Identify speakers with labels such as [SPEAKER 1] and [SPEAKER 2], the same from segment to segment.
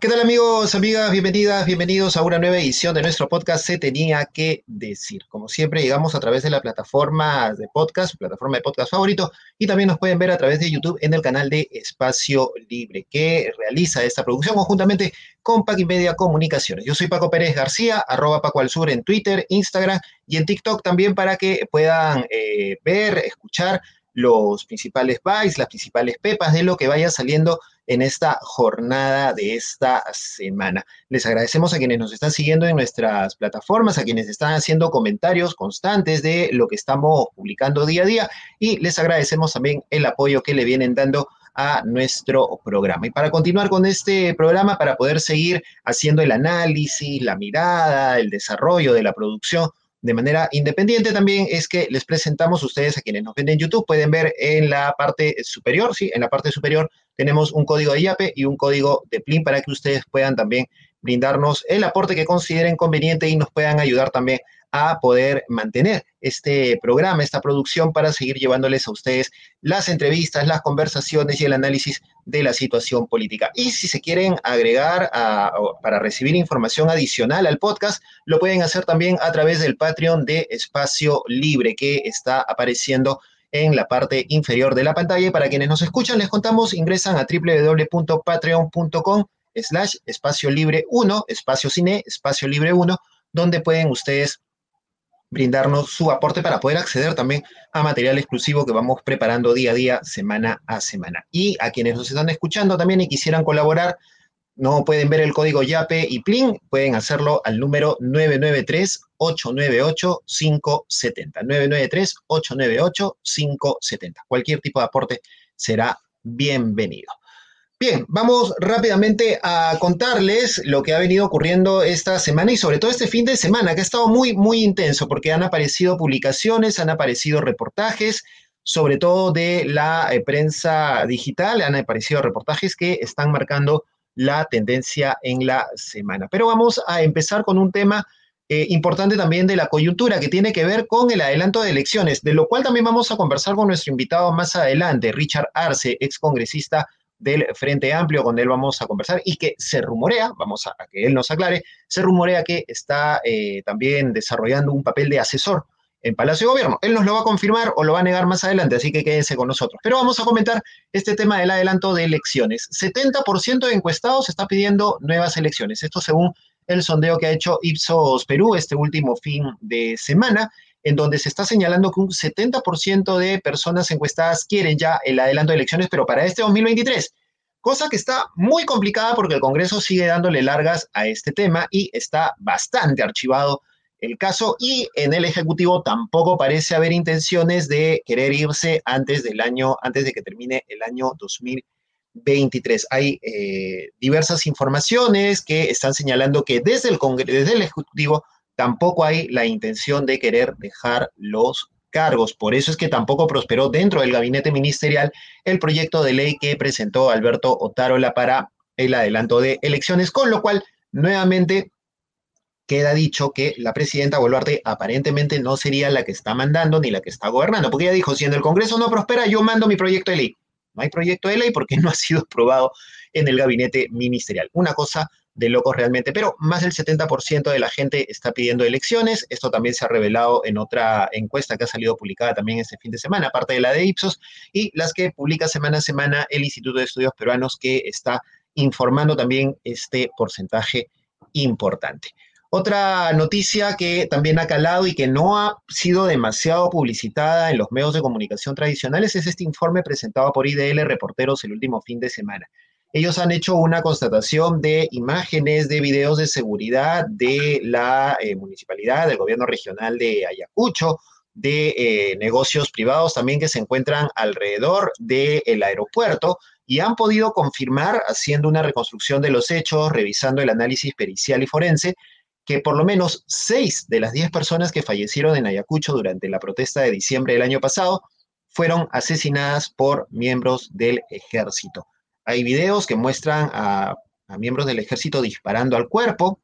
[SPEAKER 1] ¿Qué tal amigos, amigas? Bienvenidas, bienvenidos a una nueva edición de nuestro podcast Se tenía que decir. Como siempre, llegamos a través de la plataforma de podcast, plataforma de podcast favorito, y también nos pueden ver a través de YouTube en el canal de Espacio Libre, que realiza esta producción conjuntamente con Pac Media Comunicaciones. Yo soy Paco Pérez García, arroba Paco al Sur en Twitter, Instagram y en TikTok también para que puedan eh, ver, escuchar los principales bytes, las principales pepas de lo que vaya saliendo en esta jornada de esta semana. Les agradecemos a quienes nos están siguiendo en nuestras plataformas, a quienes están haciendo comentarios constantes de lo que estamos publicando día a día y les agradecemos también el apoyo que le vienen dando a nuestro programa. Y para continuar con este programa, para poder seguir haciendo el análisis, la mirada, el desarrollo de la producción de manera independiente también es que les presentamos ustedes a quienes nos ven en YouTube, pueden ver en la parte superior, sí, en la parte superior tenemos un código de IAPE y un código de PLIN para que ustedes puedan también brindarnos el aporte que consideren conveniente y nos puedan ayudar también a poder mantener este programa, esta producción, para seguir llevándoles a ustedes las entrevistas, las conversaciones y el análisis de la situación política. Y si se quieren agregar para recibir información adicional al podcast, lo pueden hacer también a través del Patreon de Espacio Libre que está apareciendo en la parte inferior de la pantalla. Y para quienes nos escuchan, les contamos, ingresan a www.patreon.com slash espacio libre 1, espacio cine, espacio libre 1, donde pueden ustedes brindarnos su aporte para poder acceder también a material exclusivo que vamos preparando día a día, semana a semana. Y a quienes nos están escuchando también y quisieran colaborar, no pueden ver el código YAPE y PLIN, pueden hacerlo al número 993-898-570. 993-898-570. Cualquier tipo de aporte será bienvenido. Bien, vamos rápidamente a contarles lo que ha venido ocurriendo esta semana y sobre todo este fin de semana, que ha estado muy, muy intenso porque han aparecido publicaciones, han aparecido reportajes, sobre todo de la eh, prensa digital, han aparecido reportajes que están marcando la tendencia en la semana. Pero vamos a empezar con un tema eh, importante también de la coyuntura que tiene que ver con el adelanto de elecciones, de lo cual también vamos a conversar con nuestro invitado más adelante, Richard Arce, ex congresista del Frente Amplio, con él vamos a conversar y que se rumorea, vamos a, que él nos aclare, se rumorea que está eh, también desarrollando un papel de asesor en Palacio de Gobierno. Él nos lo va a confirmar o lo va a negar más adelante, así que quédense con nosotros. Pero vamos a comentar este tema del adelanto de elecciones. 70% de encuestados está pidiendo nuevas elecciones. Esto según el sondeo que ha hecho Ipsos Perú este último fin de semana en donde se está señalando que un 70% de personas encuestadas quieren ya el adelanto de elecciones, pero para este 2023. Cosa que está muy complicada porque el Congreso sigue dándole largas a este tema y está bastante archivado el caso y en el Ejecutivo tampoco parece haber intenciones de querer irse antes del año, antes de que termine el año 2023. Hay eh, diversas informaciones que están señalando que desde el, desde el Ejecutivo tampoco hay la intención de querer dejar los cargos. Por eso es que tampoco prosperó dentro del gabinete ministerial el proyecto de ley que presentó Alberto Otárola para el adelanto de elecciones, con lo cual nuevamente queda dicho que la presidenta Boluarte aparentemente no sería la que está mandando ni la que está gobernando, porque ella dijo, si en el Congreso no prospera, yo mando mi proyecto de ley. Hay proyecto de ley porque no ha sido aprobado en el gabinete ministerial. Una cosa de locos realmente, pero más del 70% de la gente está pidiendo elecciones. Esto también se ha revelado en otra encuesta que ha salido publicada también este fin de semana, aparte de la de Ipsos, y las que publica semana a semana el Instituto de Estudios Peruanos, que está informando también este porcentaje importante. Otra noticia que también ha calado y que no ha sido demasiado publicitada en los medios de comunicación tradicionales es este informe presentado por IDL Reporteros el último fin de semana. Ellos han hecho una constatación de imágenes, de videos de seguridad de la eh, municipalidad, del gobierno regional de Ayacucho, de eh, negocios privados también que se encuentran alrededor del aeropuerto y han podido confirmar, haciendo una reconstrucción de los hechos, revisando el análisis pericial y forense, que por lo menos seis de las diez personas que fallecieron en Ayacucho durante la protesta de diciembre del año pasado fueron asesinadas por miembros del ejército. Hay videos que muestran a, miembros del ejército disparando al cuerpo.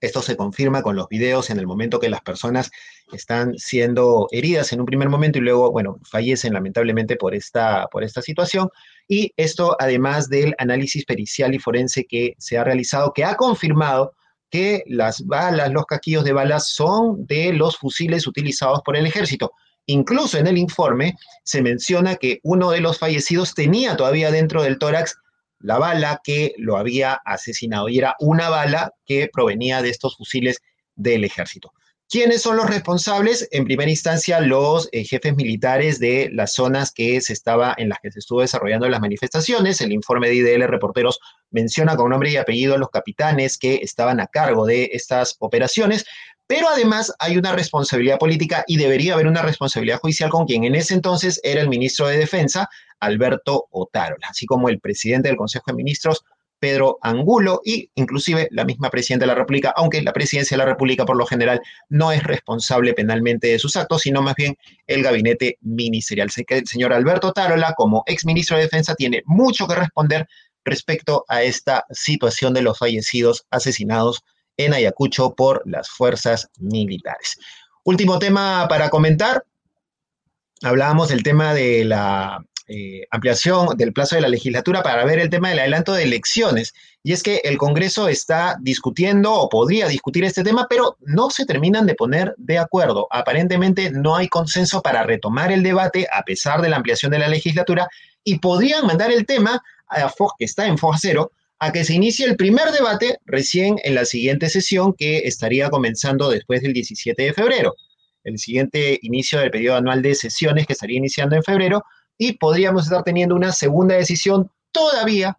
[SPEAKER 1] Esto se confirma con los videos en el momento que las personas están siendo heridas en un primer momento y luego, bueno, fallecen lamentablemente por esta, por esta situación. Y esto además del análisis pericial y forense que se ha realizado, que ha confirmado que las balas, los casquillos de balas son de los fusiles utilizados por el ejército. Incluso en el informe se menciona que uno de los fallecidos tenía todavía dentro del tórax la bala que lo había asesinado y era una bala que provenía de estos fusiles del ejército. ¿Quiénes son los responsables? En primera instancia, los eh, jefes militares de las zonas que se estaba, en las que se estuvo desarrollando las manifestaciones. El informe de IDL Reporteros menciona con nombre y apellido a los capitanes que estaban a cargo de estas operaciones, pero además hay una responsabilidad política y debería haber una responsabilidad judicial con quien en ese entonces era el ministro de Defensa, Alberto Otárola, así como el presidente del Consejo de Ministros, Pedro Angulo, y inclusive la misma presidenta de la República, aunque la presidencia de la República por lo general no es responsable penalmente de sus actos, sino más bien el gabinete ministerial. Sé que el señor Alberto Otárola, como ex ministro de Defensa, tiene mucho que responder respecto a esta situación de los fallecidos asesinados en Ayacucho por las fuerzas militares. Último tema para comentar. Hablábamos del tema de la eh, ampliación del plazo de la legislatura para ver el tema del adelanto de elecciones. Y es que el Congreso está discutiendo o podría discutir este tema, pero no se terminan de poner de acuerdo. Aparentemente no hay consenso para retomar el debate a pesar de la ampliación de la legislatura y podrían mandar el tema a que está en foja cero a que se inicie el primer debate recién en la siguiente sesión que estaría comenzando después del 17 de febrero. El siguiente inicio del periodo anual de sesiones que estaría iniciando en febrero y podríamos estar teniendo una segunda decisión todavía,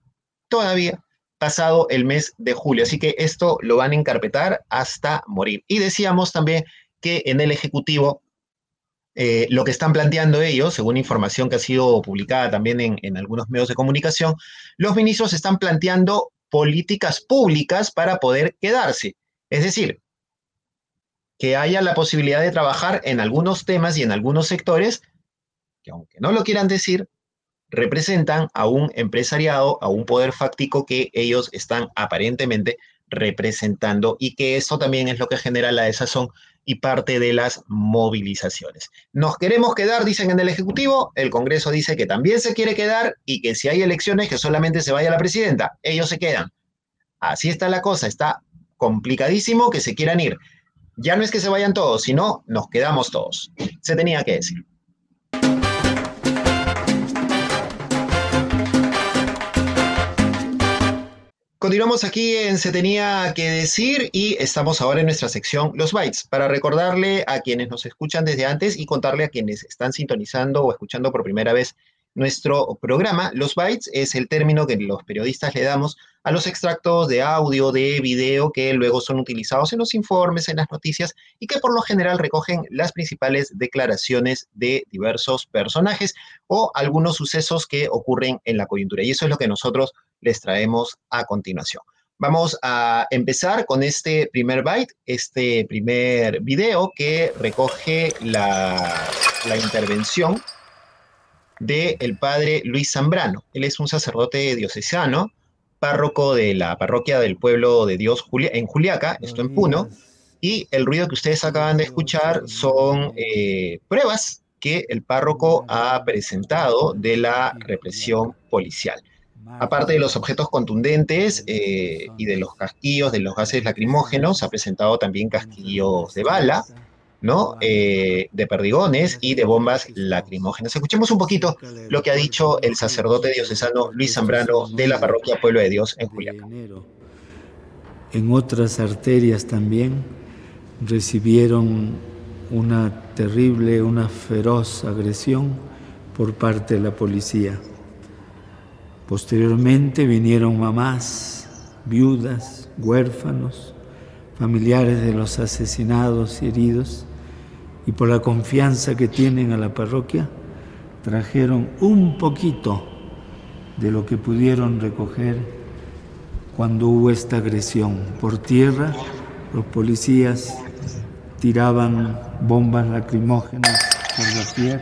[SPEAKER 1] todavía pasado el mes de julio. Así que esto lo van a encarpetar hasta morir. Y decíamos también que en el Ejecutivo eh, lo que están planteando ellos, según información que ha sido publicada también en, algunos medios de comunicación, los ministros están planteando políticas públicas para poder quedarse. Es decir, que haya la posibilidad de trabajar en algunos temas y en algunos sectores que aunque no lo quieran decir, representan a un empresariado, a un poder fáctico que ellos están aparentemente representando y que esto también es lo que genera la desazón y parte de las movilizaciones. Nos queremos quedar, dicen en el Ejecutivo, el Congreso dice que también se quiere quedar y que si hay elecciones que solamente se vaya la presidenta, ellos se quedan. Así está la cosa, está complicadísimo que se quieran ir. Ya no es que se vayan todos, sino nos quedamos todos. Se tenía que decir. Continuamos aquí en Se tenía que decir y estamos ahora en nuestra sección Los Bytes para recordarle a quienes nos escuchan desde antes y contarle a quienes están sintonizando o escuchando por primera vez nuestro programa. Los bytes es el término que los periodistas le damos a los extractos de audio, de video que luego son utilizados en los informes, en las noticias y que por lo general recogen las principales declaraciones de diversos personajes o algunos sucesos que ocurren en la coyuntura. Y eso es lo que nosotros les traemos a continuación. Vamos a empezar con este primer byte, este primer video que recoge la, intervención del el padre Luis Zambrano. Él es un sacerdote diocesano, párroco de la parroquia del pueblo de Dios en Juliaca, esto en Puno, y el ruido que ustedes acaban de escuchar son eh, pruebas que el párroco ha presentado de la represión policial. Aparte de los objetos contundentes eh, y de los casquillos, de los gases lacrimógenos, ha presentado también casquillos de bala, ¿no? Eh, de perdigones y de bombas lacrimógenas. Escuchemos un poquito lo que ha dicho el sacerdote diocesano Luis Zambrano de la parroquia Pueblo de Dios en Juliaca.
[SPEAKER 2] En otras arterias también recibieron una terrible, una feroz agresión por parte de la policía. Posteriormente vinieron mamás, viudas, huérfanos, familiares de los asesinados y heridos, y por la confianza que tienen a la parroquia, trajeron un poquito de lo que pudieron recoger cuando hubo esta agresión. Por tierra, los policías tiraban bombas lacrimógenas.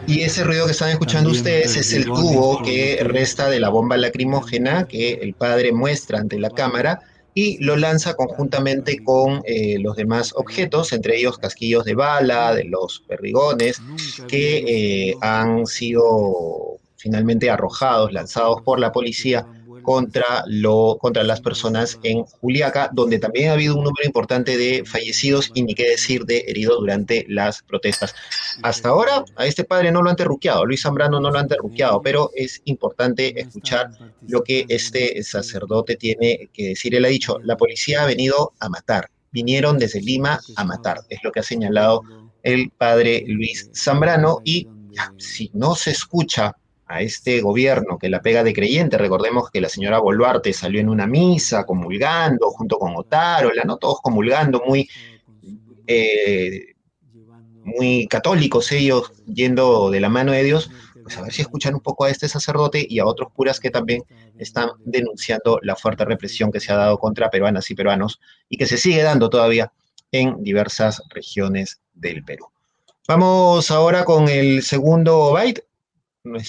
[SPEAKER 1] Y ese ruido que están escuchando ustedes es el tubo que resta de la bomba lacrimógena que el padre muestra ante la cámara y lo lanza conjuntamente con eh, los demás objetos, entre ellos casquillos de bala, de los perdigones, que eh, han sido finalmente arrojados, lanzados por la policía contra, lo, contra las personas en Juliaca, donde también ha habido un número importante de fallecidos y ni qué decir de heridos durante las protestas. Hasta ahora a este padre no lo han terruqueado, Luis Zambrano no lo han terruqueado, pero es importante escuchar lo que este sacerdote tiene que decir. Él ha dicho, la policía ha venido a matar, vinieron desde Lima a matar, es lo que ha señalado el padre Luis Zambrano y si no se escucha a este gobierno que la pega de creyente. Recordemos que la señora Boluarte salió en una misa comulgando junto con Otárola, ¿no? Todos comulgando muy, eh, muy católicos ellos, yendo de la mano de Dios. Pues a ver si escuchan un poco a este sacerdote y a otros curas que también están denunciando la fuerte represión que se ha dado contra peruanas y peruanos y que se sigue dando todavía en diversas regiones del Perú. Vamos ahora con el segundo byte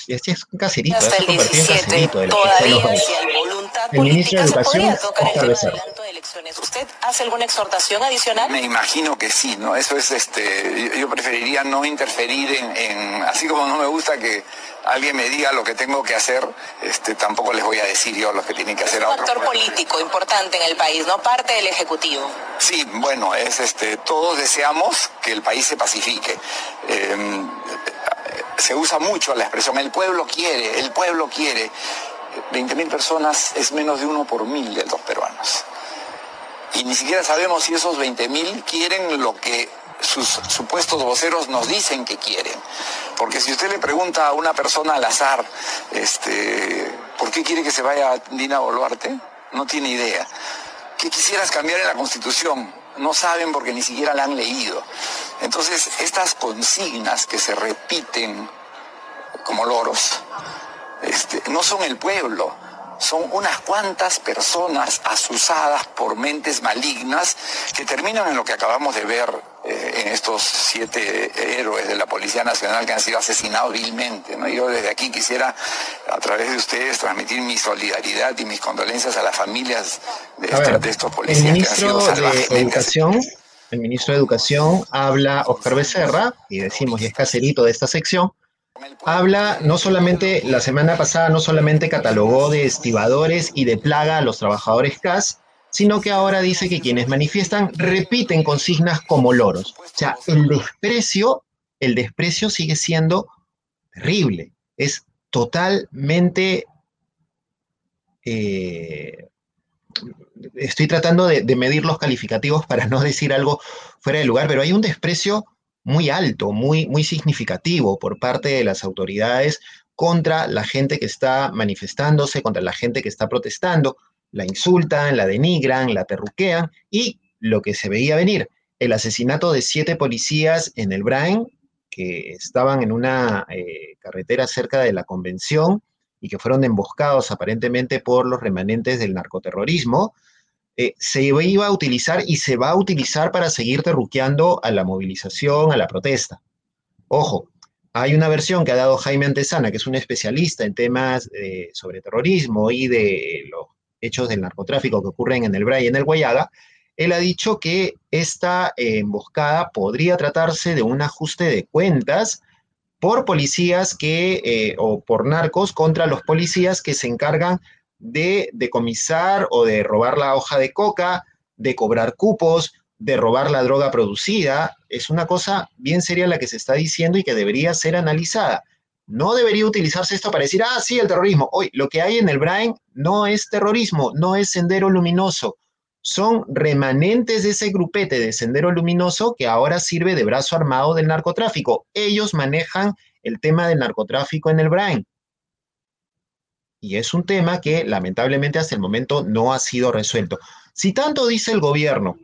[SPEAKER 1] este es un caserito,
[SPEAKER 3] Hasta el 17, todavía si hay voluntad el ministro de Educación, tocar el adelanto de elecciones. ¿Usted hace alguna exhortación adicional?
[SPEAKER 4] Me imagino que sí, ¿no? Eso es, este, yo preferiría no interferir en, en, así como no me gusta que alguien me diga lo que tengo que hacer, este, tampoco les voy a decir yo lo que tienen que hacer.
[SPEAKER 3] Es un actor político importante en el país, ¿no? Parte del Ejecutivo.
[SPEAKER 4] Sí, bueno, es, este, todos deseamos que el país se pacifique. Eh, se usa mucho la expresión, el pueblo quiere, el pueblo quiere. 20.000 personas es menos de uno por mil de los peruanos. Y ni siquiera sabemos si esos 20.000 quieren lo que sus supuestos voceros nos dicen que quieren. Porque si usted le pregunta a una persona al azar, este, ¿por qué quiere que se vaya Dina Boluarte? No tiene idea. ¿Qué quisieras cambiar en la Constitución? No saben porque ni siquiera la han leído. Entonces, estas consignas que se repiten como loros, este, no son el pueblo, son unas cuantas personas asusadas por mentes malignas que terminan en lo que acabamos de ver eh, en estos siete héroes de la Policía Nacional que han sido asesinados vilmente. ¿no? Yo desde aquí quisiera, a través de ustedes, transmitir mi solidaridad y mis condolencias a las familias de, estos policías que han sido salvajemente
[SPEAKER 1] el ministro de Educación habla, Oscar Becerra, y decimos, y es caserito de esta sección, habla no solamente, la semana pasada no solamente catalogó de estibadores y de plaga a los trabajadores CAS, sino que ahora dice que quienes manifiestan repiten consignas como loros. O sea, el desprecio, el desprecio sigue siendo terrible, es totalmente eh, estoy tratando de, medir los calificativos para no decir algo fuera de lugar, pero hay un desprecio muy alto, muy, muy significativo por parte de las autoridades contra la gente que está manifestándose, contra la gente que está protestando, la insultan, la denigran, la terruquean y lo que se veía venir, el asesinato de siete policías en el Brain, que estaban en una eh, carretera cerca de la convención y que fueron emboscados aparentemente por los remanentes del narcoterrorismo, eh, se iba a utilizar y se va a utilizar para seguir terruqueando a la movilización, a la protesta. Ojo, hay una versión que ha dado Jaime Antesana, que es un especialista en temas eh, sobre terrorismo y de los hechos del narcotráfico que ocurren en el Bray y en el Guayaga. Él ha dicho que esta emboscada podría tratarse de un ajuste de cuentas por policías que, o por narcos contra los policías que se encargan de decomisar o de robar la hoja de coca, de cobrar cupos, de robar la droga producida. Es una cosa bien seria la que se está diciendo y que debería ser analizada. No debería utilizarse esto para decir, ah, sí, el terrorismo. Hoy, lo que hay en el Brain no es terrorismo, no es sendero luminoso. Son remanentes de ese grupete de sendero luminoso que ahora sirve de brazo armado del narcotráfico. Ellos manejan el tema del narcotráfico en el Brain. Y es un tema que lamentablemente hasta el momento no ha sido resuelto. Si tanto dice el gobierno,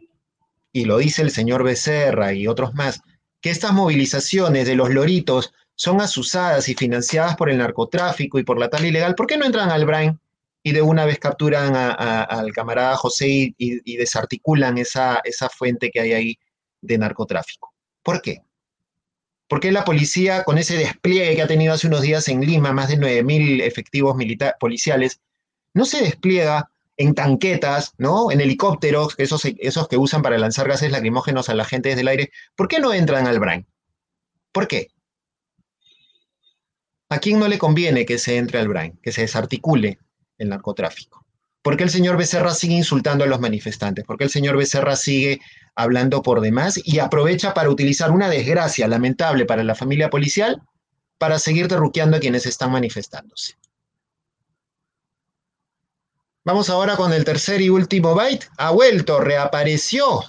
[SPEAKER 1] y lo dice el señor Becerra y otros más, que estas movilizaciones de los loritos son asusadas y financiadas por el narcotráfico y por la tal ilegal, ¿por qué no entran al Brain y de una vez capturan al camarada José y, desarticulan esa, fuente que hay ahí de narcotráfico? ¿Por qué? ¿Por qué la policía, con ese despliegue que ha tenido hace unos días en Lima, más de 9.000 efectivos policiales, no se despliega en tanquetas, ¿no? En helicópteros, esos, esos que usan para lanzar gases lacrimógenos a la gente desde el aire, ¿por qué no entran al Brain? ¿Por qué? ¿A quién no le conviene que se entre al Brain, que se desarticule el narcotráfico? ¿Por qué el señor Becerra sigue insultando a los manifestantes? ¿Por qué el señor Becerra sigue hablando por demás y aprovecha para utilizar una desgracia lamentable para la familia policial para seguir derruqueando a quienes están manifestándose? Vamos ahora con el tercer y último byte. Ha vuelto, reapareció.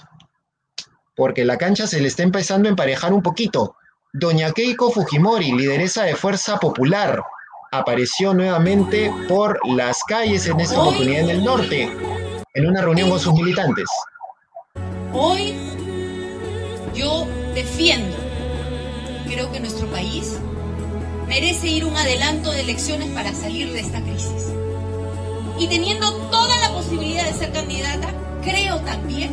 [SPEAKER 1] Porque la cancha se le está empezando a emparejar un poquito. Doña Keiko Fujimori, lideresa de Fuerza Popular, apareció nuevamente por las calles en esta oportunidad en el norte, en una reunión con sus militantes.
[SPEAKER 5] Hoy yo defiendo, creo que nuestro país merece ir un adelanto de elecciones para salir de esta crisis y teniendo toda la posibilidad de ser candidata, creo también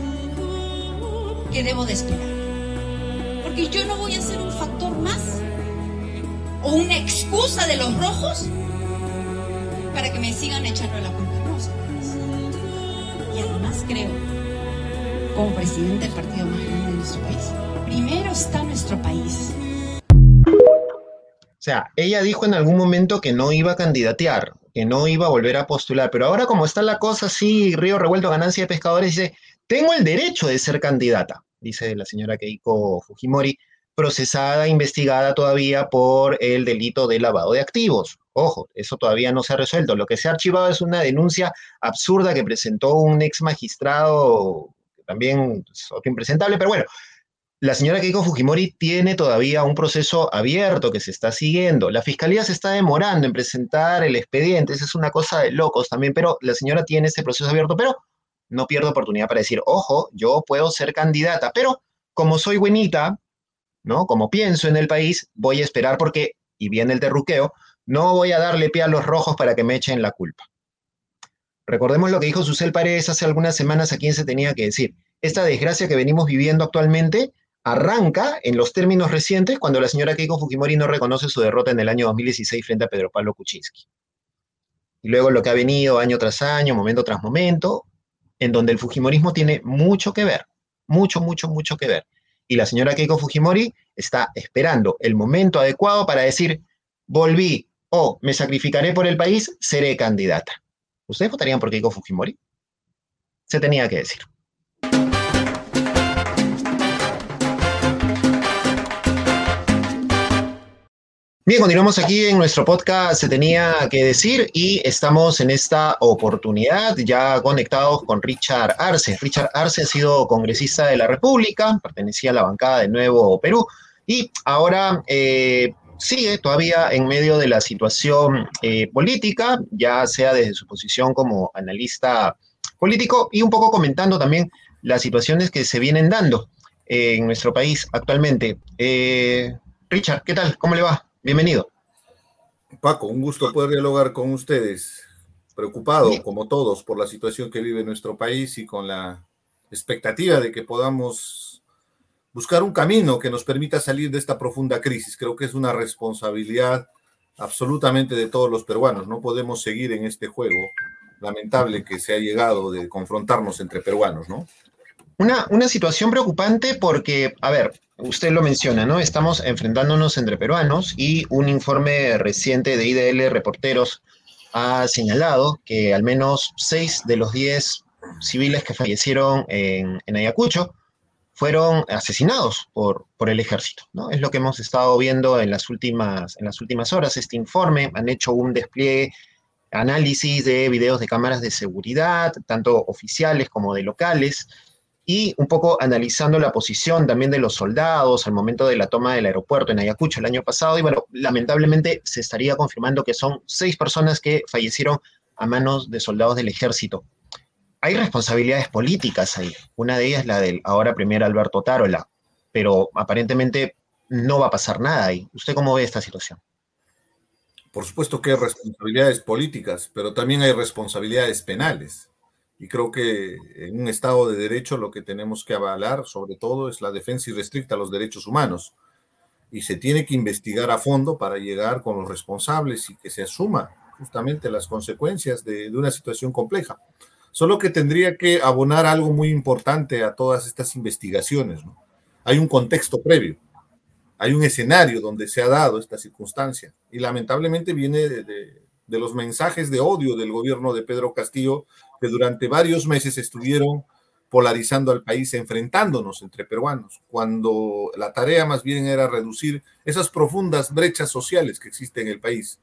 [SPEAKER 5] que debo de esperar. Porque yo no voy a ser un factor más o una excusa de los rojos para que me sigan echando la culpa. No, y además creo, como presidente del partido más grande de nuestro país, primero está nuestro país.
[SPEAKER 1] O sea, ella dijo en algún momento que no iba a candidatear, que no iba a volver a postular, pero ahora como está la cosa así, río revuelto, ganancia de pescadores, dice, tengo el derecho de ser candidata, dice la señora Keiko Fujimori, procesada, investigada todavía por el delito de lavado de activos. Ojo, eso todavía no se ha resuelto. Lo que se ha archivado es una denuncia absurda que presentó un ex magistrado, también otro impresentable, pero bueno, la señora Keiko Fujimori tiene todavía un proceso abierto que se está siguiendo. La fiscalía se está demorando en presentar el expediente. Esa es una cosa de locos también, pero la señora tiene ese proceso abierto, pero no pierdo oportunidad para decir, ojo, yo puedo ser candidata, pero como soy buenita, Como pienso en el país, voy a esperar porque, y viene el terruqueo, no voy a darle pie a los rojos para que me echen la culpa. Recordemos lo que dijo Susel Paredes hace algunas semanas a quien se tenía que decir. Esta desgracia que venimos viviendo actualmente arranca en los términos recientes cuando la señora Keiko Fujimori no reconoce su derrota en el año 2016 frente a Pedro Pablo Kuczynski. Y luego lo que ha venido año tras año, momento tras momento, en donde el Fujimorismo tiene mucho que ver, mucho, mucho, mucho que ver. Y la señora Keiko Fujimori está esperando el momento adecuado para decir, volví o me sacrificaré por el país, seré candidata. ¿Ustedes votarían por Keiko Fujimori? Se tenía que decir. Bien, continuamos aquí en nuestro podcast Se tenía que decir y estamos en esta oportunidad ya conectados con Richard Arce. Richard Arce ha sido congresista de la República, pertenecía a la bancada de Nuevo Perú y ahora eh, sigue todavía en medio de la situación eh, política, ya sea desde su posición como analista político y un poco comentando también las situaciones que se vienen dando en nuestro país actualmente. Eh, Richard, ¿qué tal? ¿Cómo le va? Bienvenido.
[SPEAKER 6] Paco, un gusto poder dialogar con ustedes. Preocupado, como todos, por la situación que vive nuestro país y con la expectativa de que podamos buscar un camino que nos permita salir de esta profunda crisis. Creo que es una responsabilidad absolutamente de todos los peruanos. No podemos seguir en este juego lamentable que se ha llegado de confrontarnos entre peruanos, ¿no?
[SPEAKER 1] Una, una situación preocupante porque, a ver, usted lo menciona, ¿no? Estamos enfrentándonos entre peruanos y un informe reciente de IDL Reporteros ha señalado que al menos seis de los diez civiles que fallecieron en, Ayacucho fueron asesinados por, por el ejército, ¿no? Es lo que hemos estado viendo en las últimas, en las últimas horas. Este informe han hecho un despliegue, análisis de videos de cámaras de seguridad, tanto oficiales como de locales, y un poco analizando la posición también de los soldados al momento de la toma del aeropuerto en Ayacucho el año pasado. Y bueno, lamentablemente se estaría confirmando que son seis personas que fallecieron a manos de soldados del ejército. Hay responsabilidades políticas ahí. Una de ellas la del ahora primer Alberto Tarola, pero aparentemente no va a pasar nada ahí. ¿Usted cómo ve esta situación?
[SPEAKER 6] Por supuesto que hay responsabilidades políticas, pero también hay responsabilidades penales. Y creo que en un Estado de Derecho lo que tenemos que avalar, sobre todo, es la defensa irrestricta a los derechos humanos. Y se tiene que investigar a fondo para llegar con los responsables y que se asuma justamente las consecuencias de, una situación compleja. solo que tendría que abonar algo muy importante a todas estas investigaciones. ¿no? Hay un contexto previo, hay un escenario donde se ha dado esta circunstancia y lamentablemente viene de, de los mensajes de odio del gobierno de Pedro Castillo que durante varios meses estuvieron polarizando al país, enfrentándonos entre peruanos, cuando la tarea más bien era reducir esas profundas brechas sociales que existen en el país.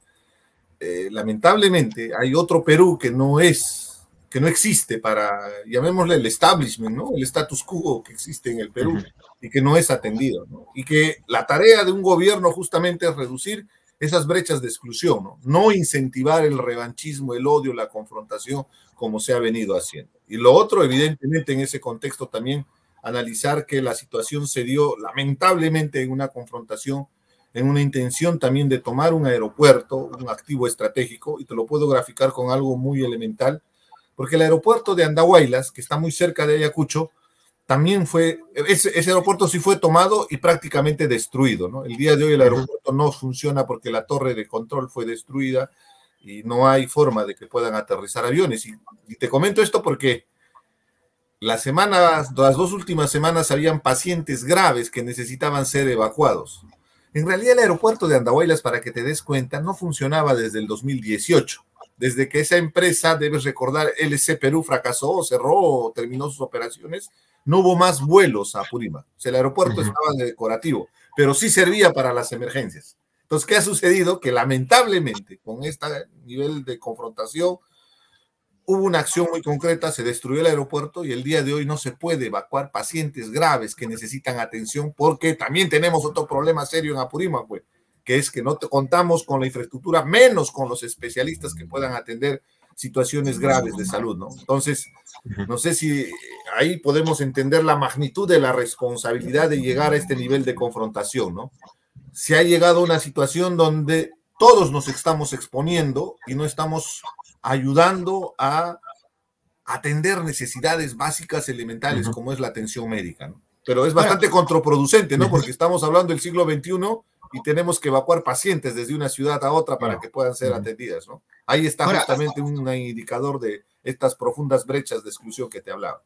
[SPEAKER 6] Eh, lamentablemente hay otro Perú que no es, que no existe para, llamémosle el establishment, ¿no? El status quo que existe en el Perú y que no es atendido, ¿no? Y que la tarea de un gobierno justamente es reducir esas brechas de exclusión, ¿no? no incentivar el revanchismo, el odio, la confrontación, como se ha venido haciendo. Y lo otro, evidentemente, en ese contexto también, analizar que la situación se dio lamentablemente en una confrontación, en una intención también de tomar un aeropuerto, un activo estratégico, y te lo puedo graficar con algo muy elemental, porque el aeropuerto de Andahuaylas, que está muy cerca de Ayacucho, también fue, ese, aeropuerto sí fue tomado y prácticamente destruido, ¿no? El día de hoy el aeropuerto no funciona porque la torre de control fue destruida y no hay forma de que puedan aterrizar aviones. Y, te comento esto porque las semanas, las dos últimas semanas habían pacientes graves que necesitaban ser evacuados. En realidad el aeropuerto de Andahuaylas, para que te des cuenta, no funcionaba desde el 2018 desde que esa empresa, debes recordar, LC Perú fracasó, cerró, terminó sus operaciones, no hubo más vuelos a Purímac. O sea, el aeropuerto estaba de decorativo, pero sí servía para las emergencias. Entonces, ¿qué ha sucedido? Que lamentablemente, con este nivel de confrontación, hubo una acción muy concreta, se destruyó el aeropuerto y el día de hoy no se puede evacuar pacientes graves que necesitan atención porque también tenemos otro problema serio en Apurímac, pues que es que no contamos con la infraestructura, menos con los especialistas que puedan atender situaciones graves de salud, ¿no? Entonces, no sé si ahí podemos entender la magnitud de la responsabilidad de llegar a este nivel de confrontación, ¿no? Se ha llegado a una situación donde todos nos estamos exponiendo y no estamos ayudando a atender necesidades básicas elementales como es la atención médica, ¿no? Pero es bastante contraproducente, ¿no? Porque estamos hablando del siglo XXI y tenemos que evacuar pacientes desde una ciudad a otra para que puedan ser atendidas, ¿no? Ahí está justamente un indicador de estas profundas brechas de exclusión que te hablaba.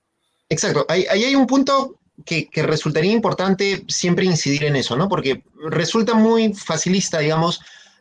[SPEAKER 1] Exacto, ahí, hay un punto que, que, resultaría importante siempre incidir en eso, ¿no? Porque resulta muy facilista, digamos,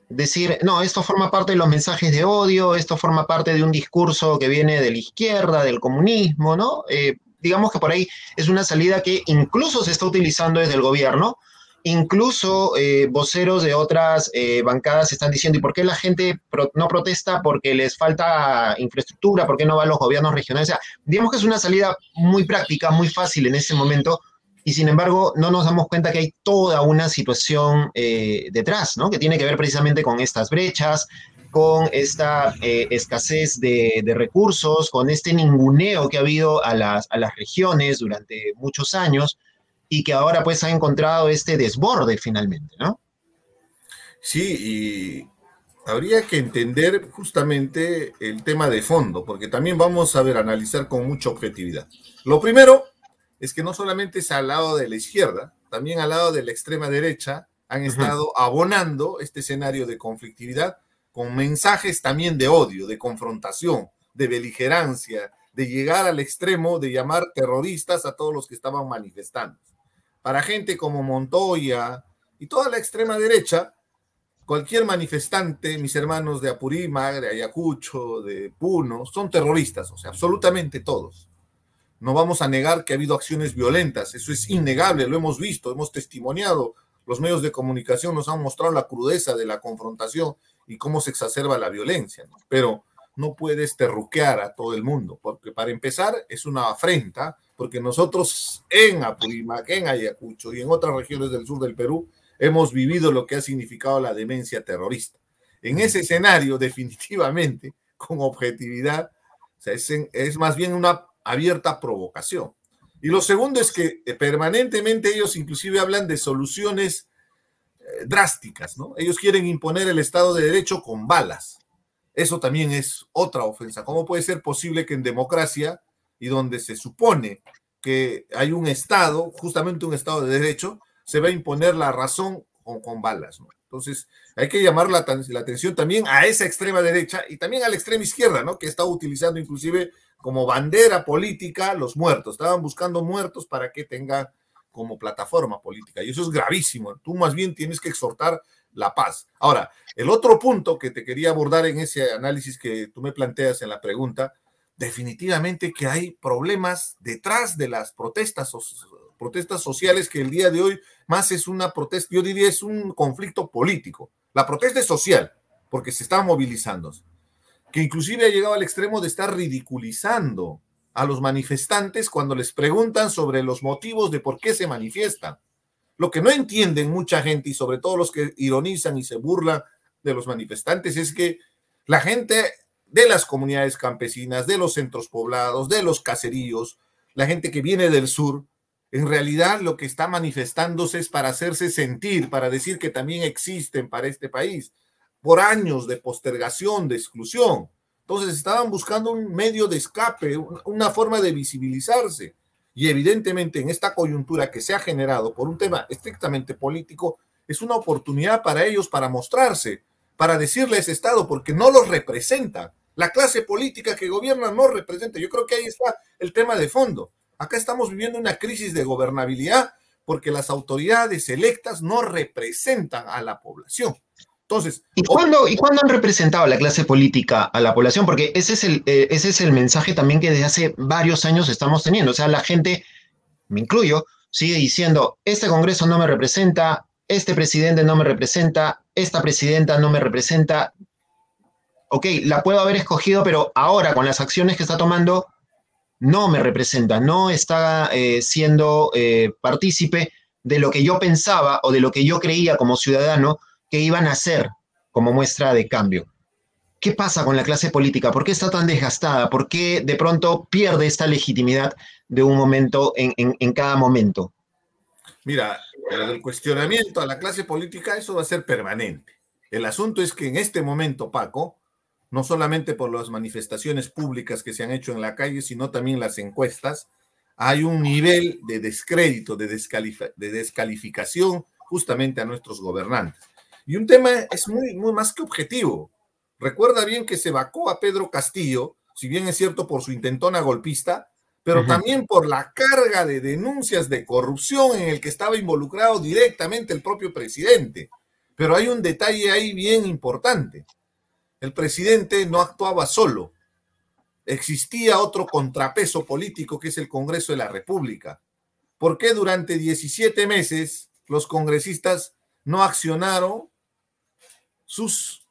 [SPEAKER 1] decir, no, esto forma parte de los mensajes de odio, esto forma parte de un discurso que viene de la izquierda, del comunismo, ¿no? Eh, digamos que por ahí es una salida que incluso se está utilizando desde el gobierno Incluso eh, voceros de otras eh, bancadas están diciendo, ¿y por qué la gente no protesta? Porque les falta infraestructura, ¿por qué no van los gobiernos regionales? O sea, digamos que es una salida muy práctica, muy fácil en ese momento, y sin embargo no nos damos cuenta que hay toda una situación eh, detrás, ¿no? Que tiene que ver precisamente con estas brechas, con esta escasez de, de, recursos, con este ninguneo que ha habido a las, a las regiones durante muchos años y que ahora pues ha encontrado este desborde finalmente, ¿no?
[SPEAKER 6] Sí, y habría que entender justamente el tema de fondo, porque también vamos a ver, analizar con mucha objetividad. Lo primero es que no solamente es al lado de la izquierda, también al lado de la extrema derecha han estado abonando este escenario de conflictividad con mensajes también de odio, de confrontación, de beligerancia, de llegar al extremo de llamar terroristas a todos los que estaban manifestando para gente como Montoya y toda la extrema derecha, cualquier manifestante, mis hermanos de Apurímac, de Ayacucho, de Puno, son terroristas, o sea, absolutamente todos. No vamos a negar que ha habido acciones violentas, eso es innegable, lo hemos visto, hemos testimoniado, los medios de comunicación nos han mostrado la crudeza de la confrontación y cómo se exacerba la violencia, pero no puedes terruquear a todo el mundo, porque para empezar es una afrenta porque nosotros en Apurímac, en Ayacucho y en otras regiones del sur del Perú hemos vivido lo que ha significado la demencia terrorista. En ese escenario, definitivamente, con objetividad, es, más bien una abierta provocación. Y lo segundo es que eh, permanentemente ellos inclusive hablan de soluciones eh, drásticas, ¿no? Ellos quieren imponer el Estado de Derecho con balas. Eso también es otra ofensa. ¿Cómo puede ser posible que en democracia y donde se supone que hay un Estado, justamente un Estado de derecho, se va a imponer la razón con, balas. Entonces, hay que llamar la, atención también a esa extrema derecha y también a la extrema izquierda, ¿no? que está utilizando inclusive como bandera política los muertos, estaban buscando muertos para que tengan como plataforma política. Y eso es gravísimo. Tú más bien tienes que exhortar la paz. Ahora, el otro punto que te quería abordar en ese análisis que tú me planteas en la pregunta, definitivamente que hay problemas detrás de las protestas, protestas sociales que el día de hoy más es una protesta, yo diría es un conflicto político. La protesta es social, porque se está movilizando, que inclusive ha llegado al extremo de estar ridiculizando a los manifestantes cuando les preguntan sobre los motivos de por qué se manifiestan. Lo que no entienden mucha gente y sobre todo los que ironizan y se burlan de los manifestantes es que la gente de las comunidades campesinas, de los centros poblados, de los caseríos, la gente que viene del sur, en realidad lo que está manifestándose es para hacerse sentir, para decir que también existen para este país, por años de postergación, de exclusión. Entonces estaban buscando un medio de escape, una forma de visibilizarse. Y evidentemente en esta coyuntura que se ha generado por un tema estrictamente político, es una oportunidad para ellos para mostrarse, para decirle a ese Estado, porque no los representa. La clase política que gobierna no representa. Yo creo que ahí está el tema de fondo. Acá estamos viviendo una crisis de gobernabilidad porque las autoridades electas no representan a la población. Entonces,
[SPEAKER 1] ¿Y cuándo, ¿Y cuándo han representado a la clase política a la población? Porque ese es, el, eh, ese es el mensaje también que desde hace varios años estamos teniendo. O sea, la gente, me incluyo, sigue diciendo, este Congreso no me representa, este presidente no me representa, esta presidenta no me representa. Ok, la puedo haber escogido, pero ahora con las acciones que está tomando, no me representa, no está eh, siendo eh, partícipe de lo que yo pensaba o de lo que yo creía como ciudadano que iban a hacer como muestra de cambio. ¿Qué pasa con la clase política? ¿Por qué está tan desgastada? ¿Por qué de pronto pierde esta legitimidad de un momento en, cada momento?
[SPEAKER 6] Mira, el cuestionamiento a la clase política, eso va a ser permanente. El asunto es que en este momento, Paco, no solamente por las manifestaciones públicas que se han hecho en la calle, sino también las encuestas, hay un nivel de descrédito, de, de descalificación justamente a nuestros gobernantes. Y un tema es muy, muy más que objetivo. Recuerda bien que se vacó a Pedro Castillo, si bien es cierto por su intentona golpista, pero también por la carga de denuncias de corrupción en el que estaba involucrado directamente el propio presidente. Pero hay un detalle ahí bien importante. El presidente no actuaba solo. Existía otro contrapeso político que es el Congreso de la República. ¿Por qué durante 17 meses los congresistas no accionaron sus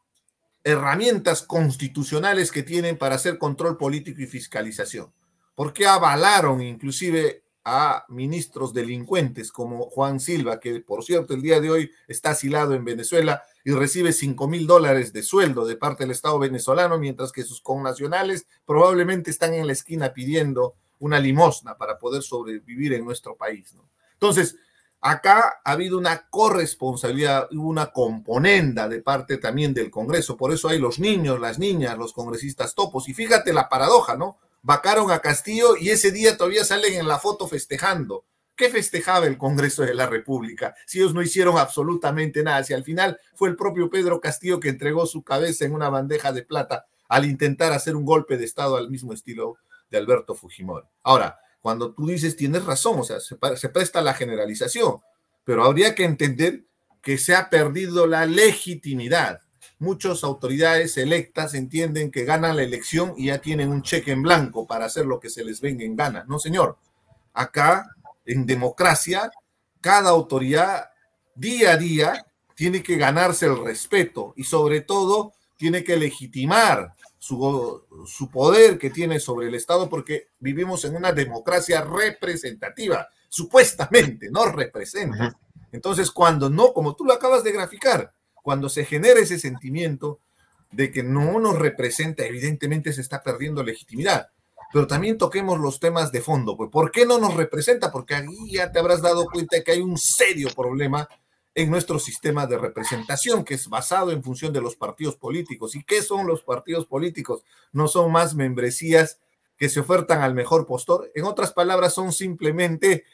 [SPEAKER 6] herramientas constitucionales que tienen para hacer control político y fiscalización. ¿Por qué avalaron inclusive a ministros delincuentes como Juan Silva, que por cierto el día de hoy está asilado en Venezuela y recibe 5 mil dólares de sueldo de parte del Estado venezolano, mientras que sus connacionales probablemente están en la esquina pidiendo una limosna para poder sobrevivir en nuestro país. Entonces, Acá ha habido una corresponsabilidad, una componenda de parte también del Congreso. Por eso hay los niños, las niñas, los congresistas topos. Y fíjate la paradoja, ¿no? Vacaron a Castillo y ese día todavía salen en la foto festejando. ¿Qué festejaba el Congreso de la República si ellos no hicieron absolutamente nada? Si al final fue el propio Pedro Castillo que entregó su cabeza en una bandeja de plata al intentar hacer un golpe de Estado al mismo estilo de Alberto Fujimori. Ahora, cuando tú dices tienes razón, o sea, se, presta la generalización, pero habría que entender que se ha perdido la legitimidad. Muchas autoridades electas entienden que ganan la elección y ya tienen un cheque en blanco para hacer lo que se les venga en gana. No, señor. Acá, en democracia, cada autoridad día a día tiene que ganarse el respeto y sobre todo tiene que legitimar su, poder que tiene sobre el Estado porque vivimos en una democracia representativa, supuestamente, no representa. Entonces, cuando no, como tú lo acabas de graficar, cuando se genera ese sentimiento de que no nos representa, evidentemente se está perdiendo legitimidad. Pero también toquemos los temas de fondo, pues, ¿por qué no nos representa? Porque ahí ya te habrás dado cuenta de que hay un serio problema en nuestro sistema de representación, que es basado en función de los partidos políticos. ¿Y qué son los partidos políticos? No son más membresías que se ofertan al mejor postor. En otras palabras, son simplemente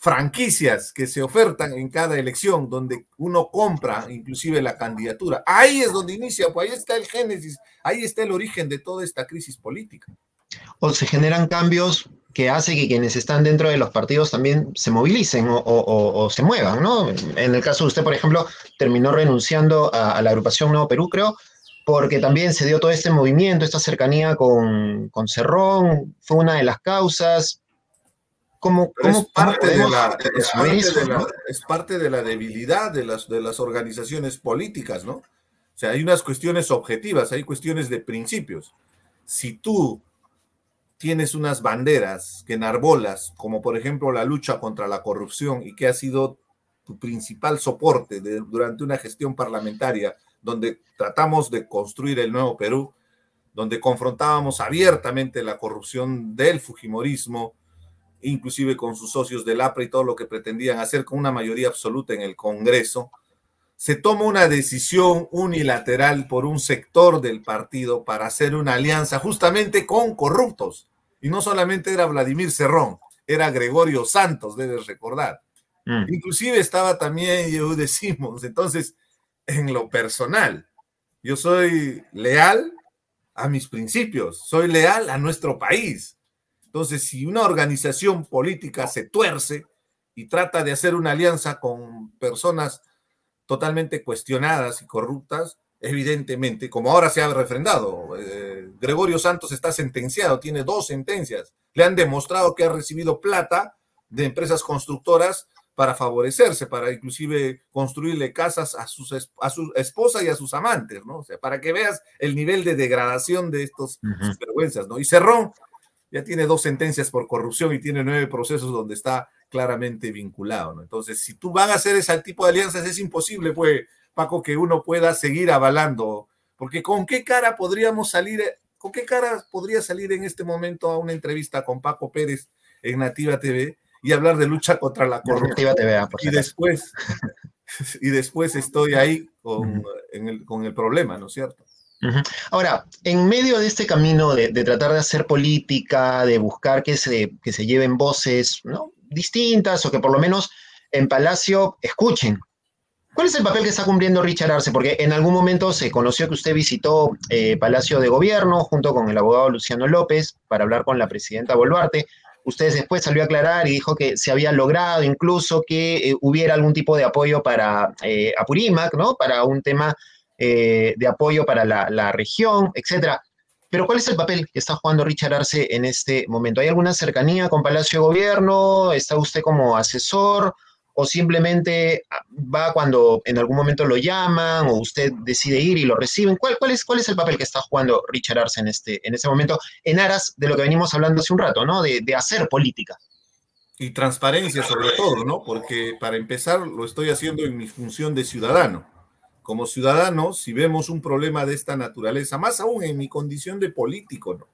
[SPEAKER 6] franquicias que se ofertan en cada elección, donde uno compra inclusive la candidatura. Ahí es donde inicia, pues ahí está el génesis, ahí está el origen de toda esta crisis política.
[SPEAKER 1] O se generan cambios que hace que quienes están dentro de los partidos también se movilicen o, se muevan, ¿no? En el caso de usted, por ejemplo, terminó renunciando a, la agrupación Nuevo Perú, creo, porque también se dio todo este movimiento, esta cercanía con, con Cerrón, fue una de las causas. ¿Cómo,
[SPEAKER 6] es, parte de la, es, parte de la, debilidad de las, de las organizaciones políticas, ¿no? O sea, hay unas cuestiones objetivas, hay cuestiones de principios. Si tú tienes unas banderas que enarbolas, como por ejemplo la lucha contra la corrupción y que ha sido tu principal soporte durante una gestión parlamentaria donde tratamos de construir el nuevo Perú, donde confrontábamos abiertamente la corrupción del Fujimorismo, inclusive con sus socios del APRA y todo lo que pretendían hacer con una mayoría absoluta en el Congreso, se toma una decisión unilateral por un sector del partido para hacer una alianza justamente con corruptos. Y no solamente era Vladimir Cerrón, era Gregorio Santos, debes recordar. Mm. Inclusive estaba también Yehude Simons. Entonces, en lo personal, yo soy leal a mis principios, soy leal a nuestro país. Entonces, si una organización política se tuerce y trata de hacer una alianza con personas totalmente cuestionadas y corruptas, evidentemente, como ahora se ha refrendado, eh, Gregorio Santos está sentenciado, tiene dos sentencias, le han demostrado que ha recibido plata de empresas constructoras para favorecerse, para inclusive construirle casas a, sus, a su esposa y a sus amantes, ¿no? O sea, para que veas el nivel de degradación de estos vergüenzas, ¿no? Y Cerrón ya tiene dos sentencias por corrupción y tiene nueve procesos donde está claramente vinculado, ¿no? Entonces, si tú vas a hacer ese tipo de alianzas, es imposible, pues, Paco, que uno pueda seguir avalando, porque ¿con qué cara podríamos salir, con qué cara podría salir en este momento a una entrevista con Paco Pérez en Nativa TV y hablar de lucha contra la corrupción? TV, y después, y después estoy ahí con, el, con el problema, ¿no es cierto?
[SPEAKER 1] Ahora, en medio de este camino de, tratar de hacer política, de buscar que se, que se lleven voces distintas o que por lo menos en Palacio escuchen ¿Cuál es el papel que está cumpliendo Richard Arce? Porque en algún momento se conoció que usted visitó eh, Palacio de Gobierno junto con el abogado Luciano López para hablar con la presidenta Boluarte. Usted después salió a aclarar y dijo que se había logrado incluso que eh, hubiera algún tipo de apoyo para eh, Apurímac, ¿no? Para un tema de apoyo para la, la región, etcétera. Pero ¿cuál es el papel que está jugando Richard Arce en este momento? ¿Hay alguna cercanía con Palacio de Gobierno? ¿Está usted como asesor? o simplemente ah, va cuando en algún momento lo llaman o usted decide ir y lo reciben? ¿Cuál, cuál, es, cuál es el papel que está jugando Richard Arce en este, en este momento en aras de lo que venimos hablando hace un rato, ¿no? De, de hacer política.
[SPEAKER 6] Y transparencia sobre todo, ¿no? Porque para empezar lo estoy haciendo en mi función de ciudadano. Como ciudadano, si vemos un problema de esta naturaleza, más aún en mi condición de político, ¿no?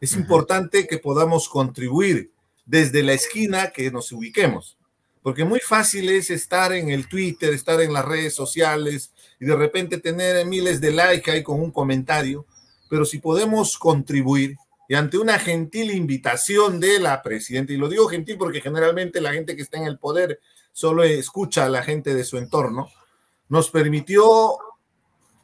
[SPEAKER 6] Es importante que podamos contribuir desde la esquina que nos ubiquemos porque muy fácil es estar en el Twitter, estar en las redes sociales y de repente tener miles de likes ahí con un comentario, pero si podemos contribuir y ante una gentil invitación de la presidenta, y lo digo gentil porque generalmente la gente que está en el poder solo escucha a la gente de su entorno, nos permitió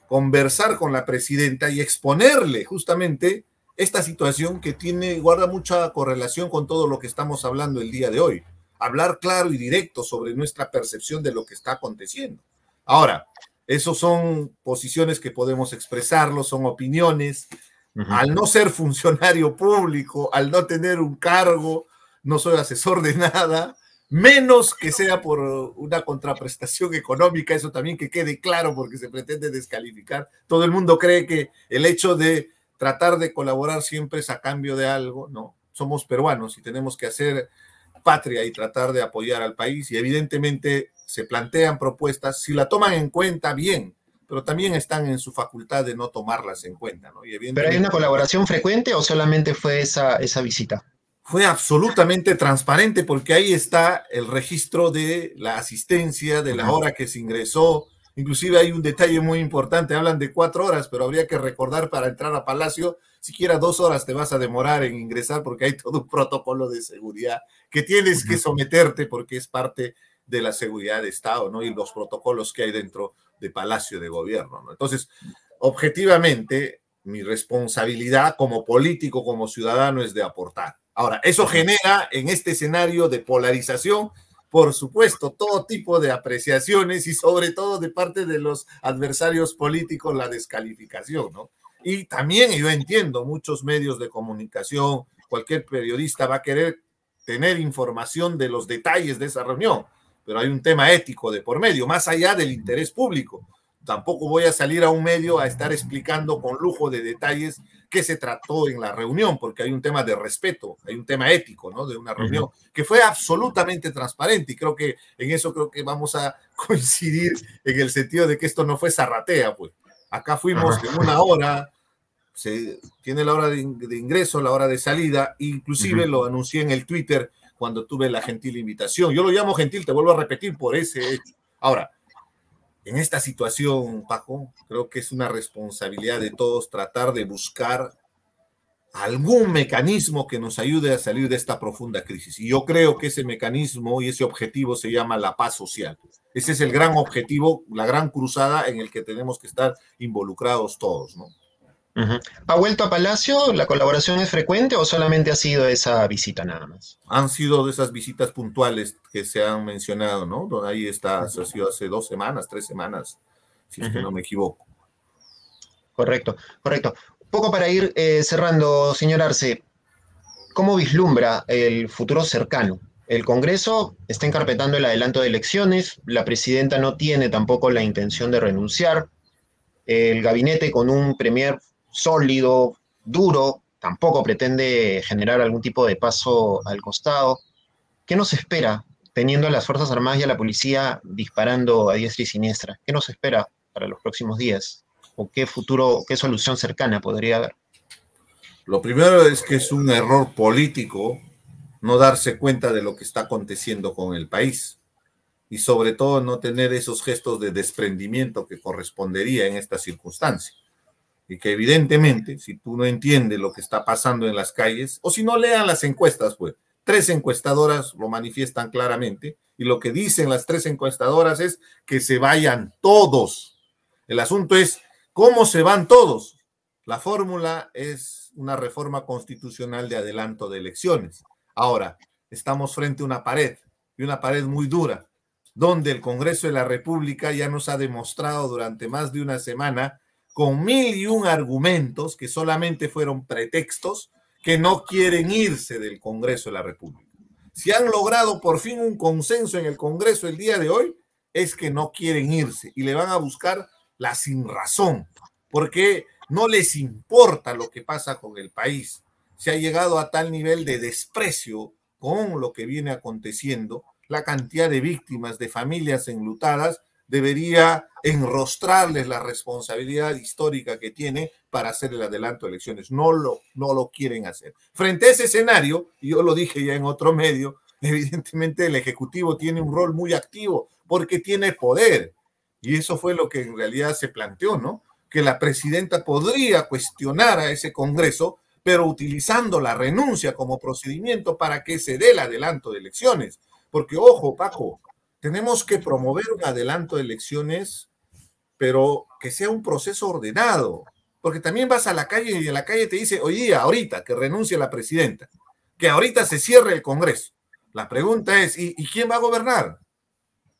[SPEAKER 6] conversar con la presidenta y exponerle justamente esta situación que tiene, guarda mucha correlación con todo lo que estamos hablando el día de hoy hablar claro y directo sobre nuestra percepción de lo que está aconteciendo. Ahora, esos son posiciones que podemos expresarlo, son opiniones. Al no ser funcionario público, al no tener un cargo, no soy asesor de nada, menos que sea por una contraprestación económica, eso también que quede claro porque se pretende descalificar. Todo el mundo cree que el hecho de tratar de colaborar siempre es a cambio de algo, no. Somos peruanos y tenemos que hacer patria y tratar de apoyar al país. Y evidentemente se plantean propuestas, si la toman en cuenta, bien, pero también están en su facultad de no tomarlas en cuenta. ¿no?
[SPEAKER 1] ¿Pero hay una colaboración frecuente o solamente fue esa, esa visita?
[SPEAKER 6] Fue absolutamente transparente porque ahí está el registro de la asistencia, de la hora que se ingresó. Inclusive hay un detalle muy importante, hablan de cuatro horas, pero habría que recordar para entrar a Palacio siquiera dos horas te vas a demorar en ingresar porque hay todo un protocolo de seguridad que tienes que someterte porque es parte de la seguridad de Estado, ¿no? Y los protocolos que hay dentro de Palacio de Gobierno, ¿no? Entonces, objetivamente, mi responsabilidad como político, como ciudadano, es de aportar. Ahora, eso genera en este escenario de polarización, por supuesto, todo tipo de apreciaciones y sobre todo de parte de los adversarios políticos la descalificación, ¿no? Y también yo entiendo, muchos medios de comunicación, cualquier periodista va a querer tener información de los detalles de esa reunión, pero hay un tema ético de por medio, más allá del interés público tampoco voy a salir a un medio a estar explicando con lujo de detalles qué se trató en la reunión, porque hay un tema de respeto, hay un tema ético, ¿no? De una reunión que fue absolutamente transparente y creo que en eso creo que vamos a coincidir en el sentido de que esto no fue zarratea, pues. Acá fuimos en una hora, se tiene la hora de, ingreso, la hora de salida, inclusive lo anuncié en el Twitter cuando tuve la gentil invitación. Yo lo llamo gentil, te vuelvo a repetir por ese hecho. Ahora, en esta situación, Paco, creo que es una responsabilidad de todos tratar de buscar algún mecanismo que nos ayude a salir de esta profunda crisis. Y yo creo que ese mecanismo y ese objetivo se llama la paz social. Ese es el gran objetivo, la gran cruzada en el que tenemos que estar involucrados todos, ¿no?
[SPEAKER 1] ¿Ha vuelto a Palacio? ¿La colaboración es frecuente o solamente ha sido esa visita nada más?
[SPEAKER 6] Han sido de esas visitas puntuales que se han mencionado, ¿no? Ahí está, ha sido hace dos semanas, tres semanas, si es que no me equivoco.
[SPEAKER 1] Correcto, correcto. Un poco para ir eh, cerrando, señor Arce, ¿cómo vislumbra el futuro cercano? El Congreso está encarpetando el adelanto de elecciones, la presidenta no tiene tampoco la intención de renunciar, el gabinete con un premier sólido, duro, tampoco pretende generar algún tipo de paso al costado. ¿Qué nos espera teniendo a las Fuerzas Armadas y a la policía disparando a diestra y siniestra? ¿Qué nos espera para los próximos días? ¿O qué futuro, qué solución cercana podría haber?
[SPEAKER 6] Lo primero es que es un error político no darse cuenta de lo que está aconteciendo con el país y sobre todo no tener esos gestos de desprendimiento que correspondería en esta circunstancia y que evidentemente, si tú no entiendes lo que está pasando en las calles, o si no lean las encuestas, pues, tres encuestadoras lo manifiestan claramente, y lo que dicen las tres encuestadoras es que se vayan todos. El asunto es, ¿cómo se van todos? La fórmula es una reforma constitucional de adelanto de elecciones. Ahora, estamos frente a una pared, y una pared muy dura, donde el Congreso de la República ya nos ha demostrado durante más de una semana con mil y un argumentos que solamente fueron pretextos que no quieren irse del Congreso de la República. Si han logrado por fin un consenso en el Congreso el día de hoy, es que no quieren irse y le van a buscar la sin razón, porque no les importa lo que pasa con el país. Se ha llegado a tal nivel de desprecio con lo que viene aconteciendo, la cantidad de víctimas, de familias enlutadas, debería enrostrarles la responsabilidad histórica que tiene para hacer el adelanto de elecciones. No lo, no lo quieren hacer. Frente a ese escenario, y yo lo dije ya en otro medio, evidentemente el Ejecutivo tiene un rol muy activo porque tiene poder. Y eso fue lo que en realidad se planteó, ¿no? Que la presidenta podría cuestionar a ese Congreso, pero utilizando la renuncia como procedimiento para que se dé el adelanto de elecciones. Porque, ojo, Paco, tenemos que promover un adelanto de elecciones, pero que sea un proceso ordenado, porque también vas a la calle y en la calle te dice, oye, ahorita que renuncie la presidenta, que ahorita se cierre el Congreso. La pregunta es, ¿y, quién va a gobernar?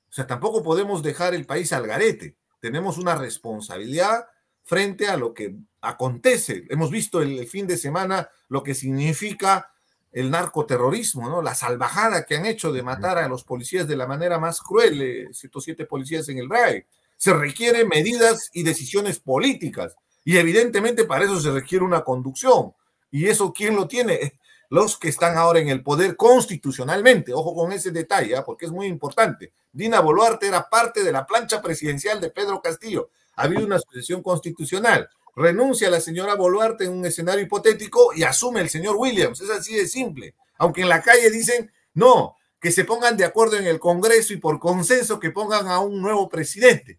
[SPEAKER 6] O sea, tampoco podemos dejar el país al garete. Tenemos una responsabilidad frente a lo que acontece. Hemos visto el fin de semana lo que significa el narcoterrorismo, ¿no? La salvajada que han hecho de matar a los policías de la manera más cruel, eh, 107 policías en el RAE. Se requieren medidas y decisiones políticas. Y evidentemente para eso se requiere una conducción. ¿Y eso quién lo tiene? Los que están ahora en el poder constitucionalmente. Ojo con ese detalle, ¿ah? porque es muy importante. Dina Boluarte era parte de la plancha presidencial de Pedro Castillo. Ha habido una sucesión constitucional renuncia la señora Boluarte en un escenario hipotético y asume el señor Williams. Es así de simple. Aunque en la calle dicen, no, que se pongan de acuerdo en el Congreso y por consenso que pongan a un nuevo presidente.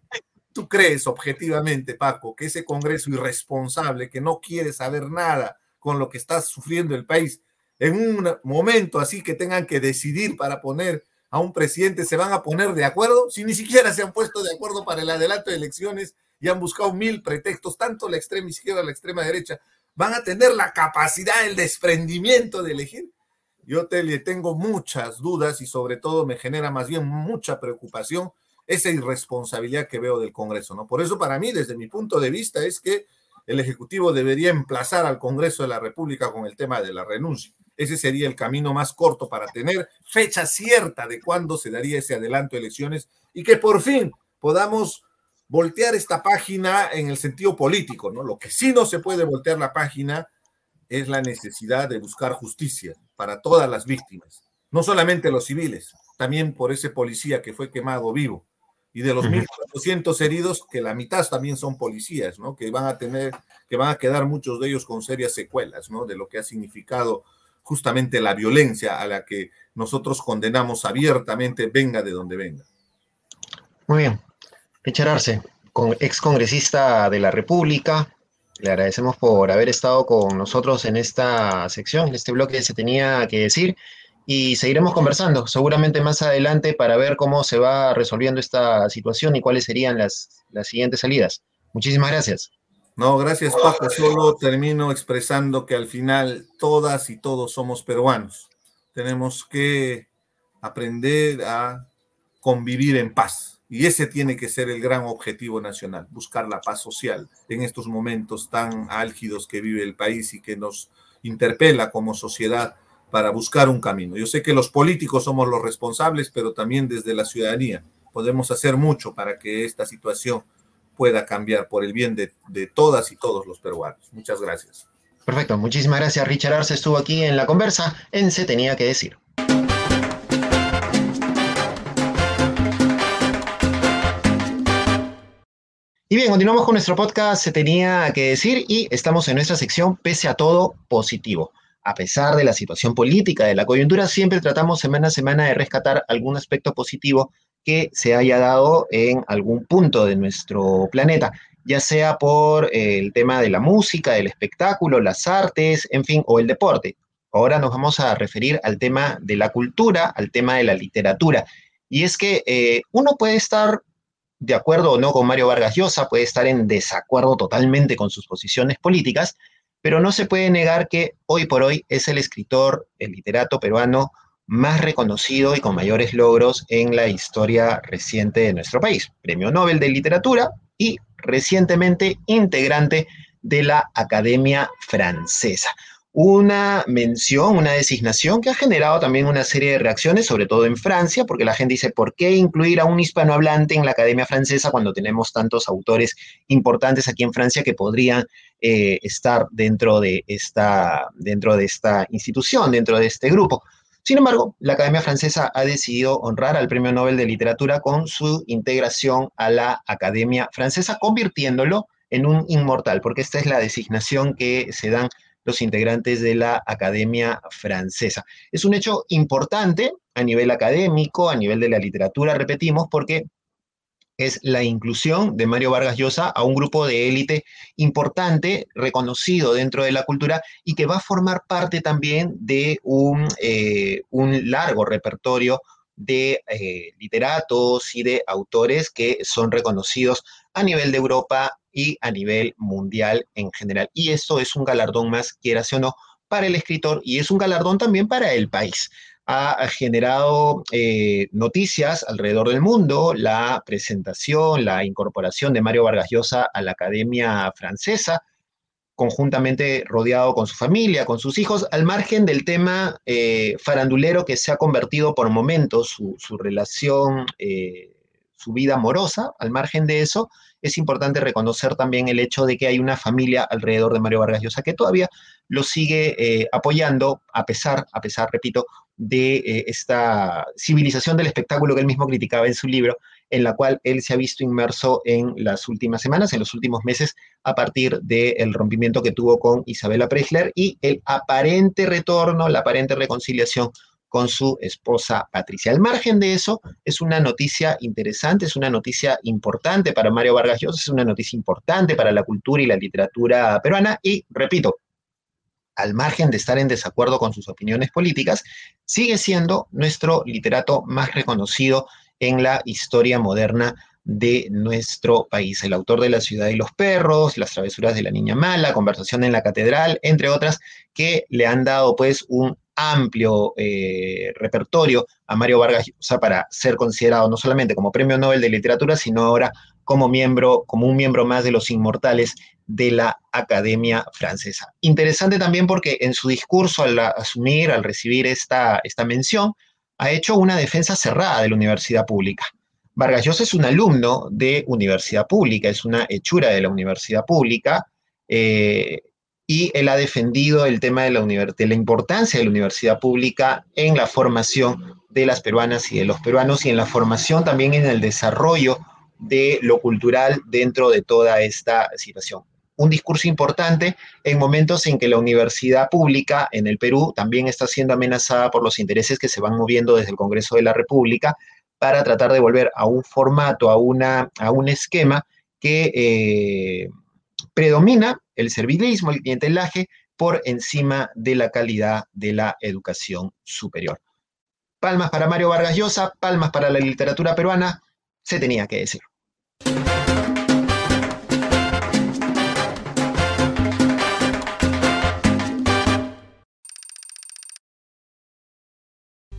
[SPEAKER 6] ¿Tú crees objetivamente, Paco, que ese Congreso irresponsable, que no quiere saber nada con lo que está sufriendo el país, en un momento así que tengan que decidir para poner a un presidente, se van a poner de acuerdo? Si ni siquiera se han puesto de acuerdo para el adelanto de elecciones y han buscado mil pretextos, tanto la extrema izquierda, la extrema derecha, van a tener la capacidad, el desprendimiento de elegir. Yo tengo muchas dudas y sobre todo me genera más bien mucha preocupación esa irresponsabilidad que veo del Congreso, ¿no? Por eso para mí, desde mi punto de vista, es que el Ejecutivo debería emplazar al Congreso de la República con el tema de la renuncia. Ese sería el camino más corto para tener fecha cierta de cuándo se daría ese adelanto de elecciones y que por fin podamos voltear esta página en el sentido político, ¿no? Lo que sí no se puede voltear la página es la necesidad de buscar justicia para todas las víctimas, no solamente los civiles, también por ese policía que fue quemado vivo y de los 1.400 heridos, que la mitad también son policías, ¿no? Que van a tener, que van a quedar muchos de ellos con serias secuelas, ¿no? De lo que ha significado justamente la violencia a la que nosotros condenamos abiertamente, venga de donde venga.
[SPEAKER 1] Muy bien. Richard Arce, con, ex congresista de la República, le agradecemos por haber estado con nosotros en esta sección, en este bloque se tenía que decir, y seguiremos conversando seguramente más adelante para ver cómo se va resolviendo esta situación y cuáles serían las, las siguientes salidas. Muchísimas gracias.
[SPEAKER 6] No, gracias Paco. Solo termino expresando que al final todas y todos somos peruanos. Tenemos que aprender a convivir en paz. Y ese tiene que ser el gran objetivo nacional, buscar la paz social en estos momentos tan álgidos que vive el país y que nos interpela como sociedad para buscar un camino. Yo sé que los políticos somos los responsables, pero también desde la ciudadanía podemos hacer mucho para que esta situación pueda cambiar por el bien de, todas y todos los peruanos. Muchas gracias.
[SPEAKER 1] Perfecto, muchísimas gracias. Richard Arce estuvo aquí en la conversa en Se Tenía que Decir. Y bien, continuamos con nuestro podcast Se tenía que decir y estamos en nuestra sección Pese a todo positivo. A pesar de la situación política, de la coyuntura, siempre tratamos semana a semana de rescatar algún aspecto positivo que se haya dado en algún punto de nuestro planeta, ya sea por eh, el tema de la música, del espectáculo, las artes, en fin, o el deporte. Ahora nos vamos a referir al tema de la cultura, al tema de la literatura. Y es que eh, uno puede estar de acuerdo o no con Mario Vargas Llosa, puede estar en desacuerdo totalmente con sus posiciones políticas, pero no se puede negar que hoy por hoy es el escritor, el literato peruano más reconocido y con mayores logros en la historia reciente de nuestro país. Premio Nobel de Literatura y recientemente integrante de la Academia Francesa. Una mención, una designación que ha generado también una serie de reacciones, sobre todo en Francia, porque la gente dice, ¿por qué incluir a un hispanohablante en la Academia Francesa cuando tenemos tantos autores importantes aquí en Francia que podrían eh, estar dentro de, esta, dentro de esta institución, dentro de este grupo? Sin embargo, la Academia Francesa ha decidido honrar al Premio Nobel de Literatura con su integración a la Academia Francesa, convirtiéndolo en un inmortal, porque esta es la designación que se dan los integrantes de la Academia Francesa. Es un hecho importante a nivel académico, a nivel de la literatura, repetimos, porque es la inclusión de Mario Vargas Llosa a un grupo de élite importante, reconocido dentro de la cultura y que va a formar parte también de un, eh, largo repertorio de eh, literatos y de autores que son reconocidos a nivel de Europa y a nivel mundial en general. Y esto es un galardón más, quieras o no, para el escritor y es un galardón también para el país ha generado eh, noticias alrededor del mundo, la presentación, la incorporación de Mario Vargas Llosa a la Academia Francesa, conjuntamente rodeado con su familia, con sus hijos, al margen del tema eh, farandulero que se ha convertido por momentos su, relación, eh, su vida amorosa, al margen de eso, es importante reconocer también el hecho de que hay una familia alrededor de Mario Vargas Llosa que todavía lo sigue apoyando, a pesar, a pesar, repito, de eh, esta civilización del espectáculo que él mismo criticaba en su libro, en la cual él se ha visto inmerso en las últimas semanas, en los últimos meses, a partir del rompimiento que tuvo con Isabela Preisler y el aparente retorno, la aparente reconciliación con su esposa Patricia. Al margen de eso, es una noticia interesante, es una noticia importante para Mario Vargas Llosa, es una noticia importante para la cultura y la literatura peruana y, repito, al margen de estar en desacuerdo con sus opiniones políticas, sigue siendo nuestro literato más reconocido en la historia moderna de nuestro país. El autor de La ciudad y los perros, Las travesuras de la niña mala, Conversación en la catedral, entre otras, que le han dado pues un amplio eh, repertorio a Mario Vargas Llosa para ser considerado no solamente como Premio Nobel de Literatura, sino ahora como miembro, como un miembro más de los inmortales de la Academia Francesa. Interesante también porque en su discurso al asumir, al recibir esta, esta mención, ha hecho una defensa cerrada de la universidad pública. Vargas Llosa es un alumno de universidad pública, es una hechura de la universidad pública, eh, y él ha defendido el tema de la, de la importancia de la universidad pública en la formación de las peruanas y de los peruanos y en la formación también en el desarrollo de lo cultural dentro de toda esta situación. Un discurso importante en momentos en que la universidad pública en el Perú también está siendo amenazada por los intereses que se van moviendo desde el Congreso de la República para tratar de volver a un formato, a, una, a un esquema que eh, predomina el servilismo, el clientelaje, por encima de la calidad de la educación superior. Palmas para Mario Vargas Llosa, palmas para la literatura peruana, se tenía que decir.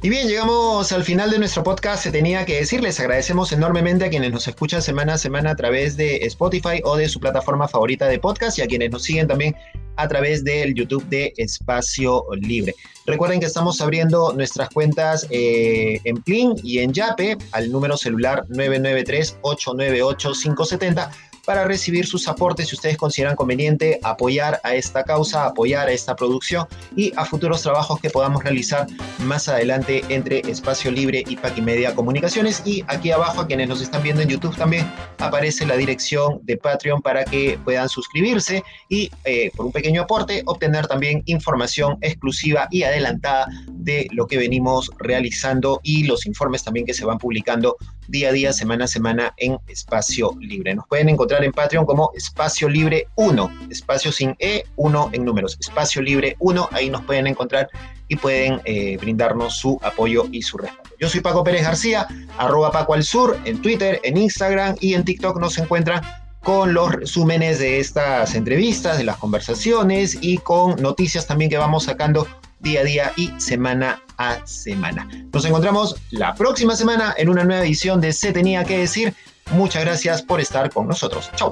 [SPEAKER 1] Y bien, llegamos al final de nuestro podcast. Se tenía que decirles, agradecemos enormemente a quienes nos escuchan semana a semana a través de Spotify o de su plataforma favorita de podcast y a quienes nos siguen también a través del YouTube de Espacio Libre. Recuerden que estamos abriendo nuestras cuentas eh, en Plin y en Yape al número celular 993-898-570 para recibir sus aportes si ustedes consideran conveniente apoyar a esta causa, apoyar a esta producción y a futuros trabajos que podamos realizar más adelante entre Espacio Libre y Paquimedia Comunicaciones. Y aquí abajo, a quienes nos están viendo en YouTube también, aparece la dirección de Patreon para que puedan suscribirse y eh, por un pequeño aporte obtener también información exclusiva y adelantada de lo que venimos realizando y los informes también que se van publicando día a día, semana a semana en Espacio Libre. Nos pueden encontrar en Patreon como Espacio Libre 1, espacio sin E, 1 en números, Espacio Libre 1, ahí nos pueden encontrar y pueden eh, brindarnos su apoyo y su respaldo. Yo soy Paco Pérez García, arroba Paco al Sur, en Twitter, en Instagram y en TikTok nos encuentran con los resúmenes de estas entrevistas, de las conversaciones y con noticias también que vamos sacando día a día y semana a semana. Nos encontramos la próxima semana en una nueva edición de Se tenía que decir. Muchas gracias por estar con nosotros. Chao.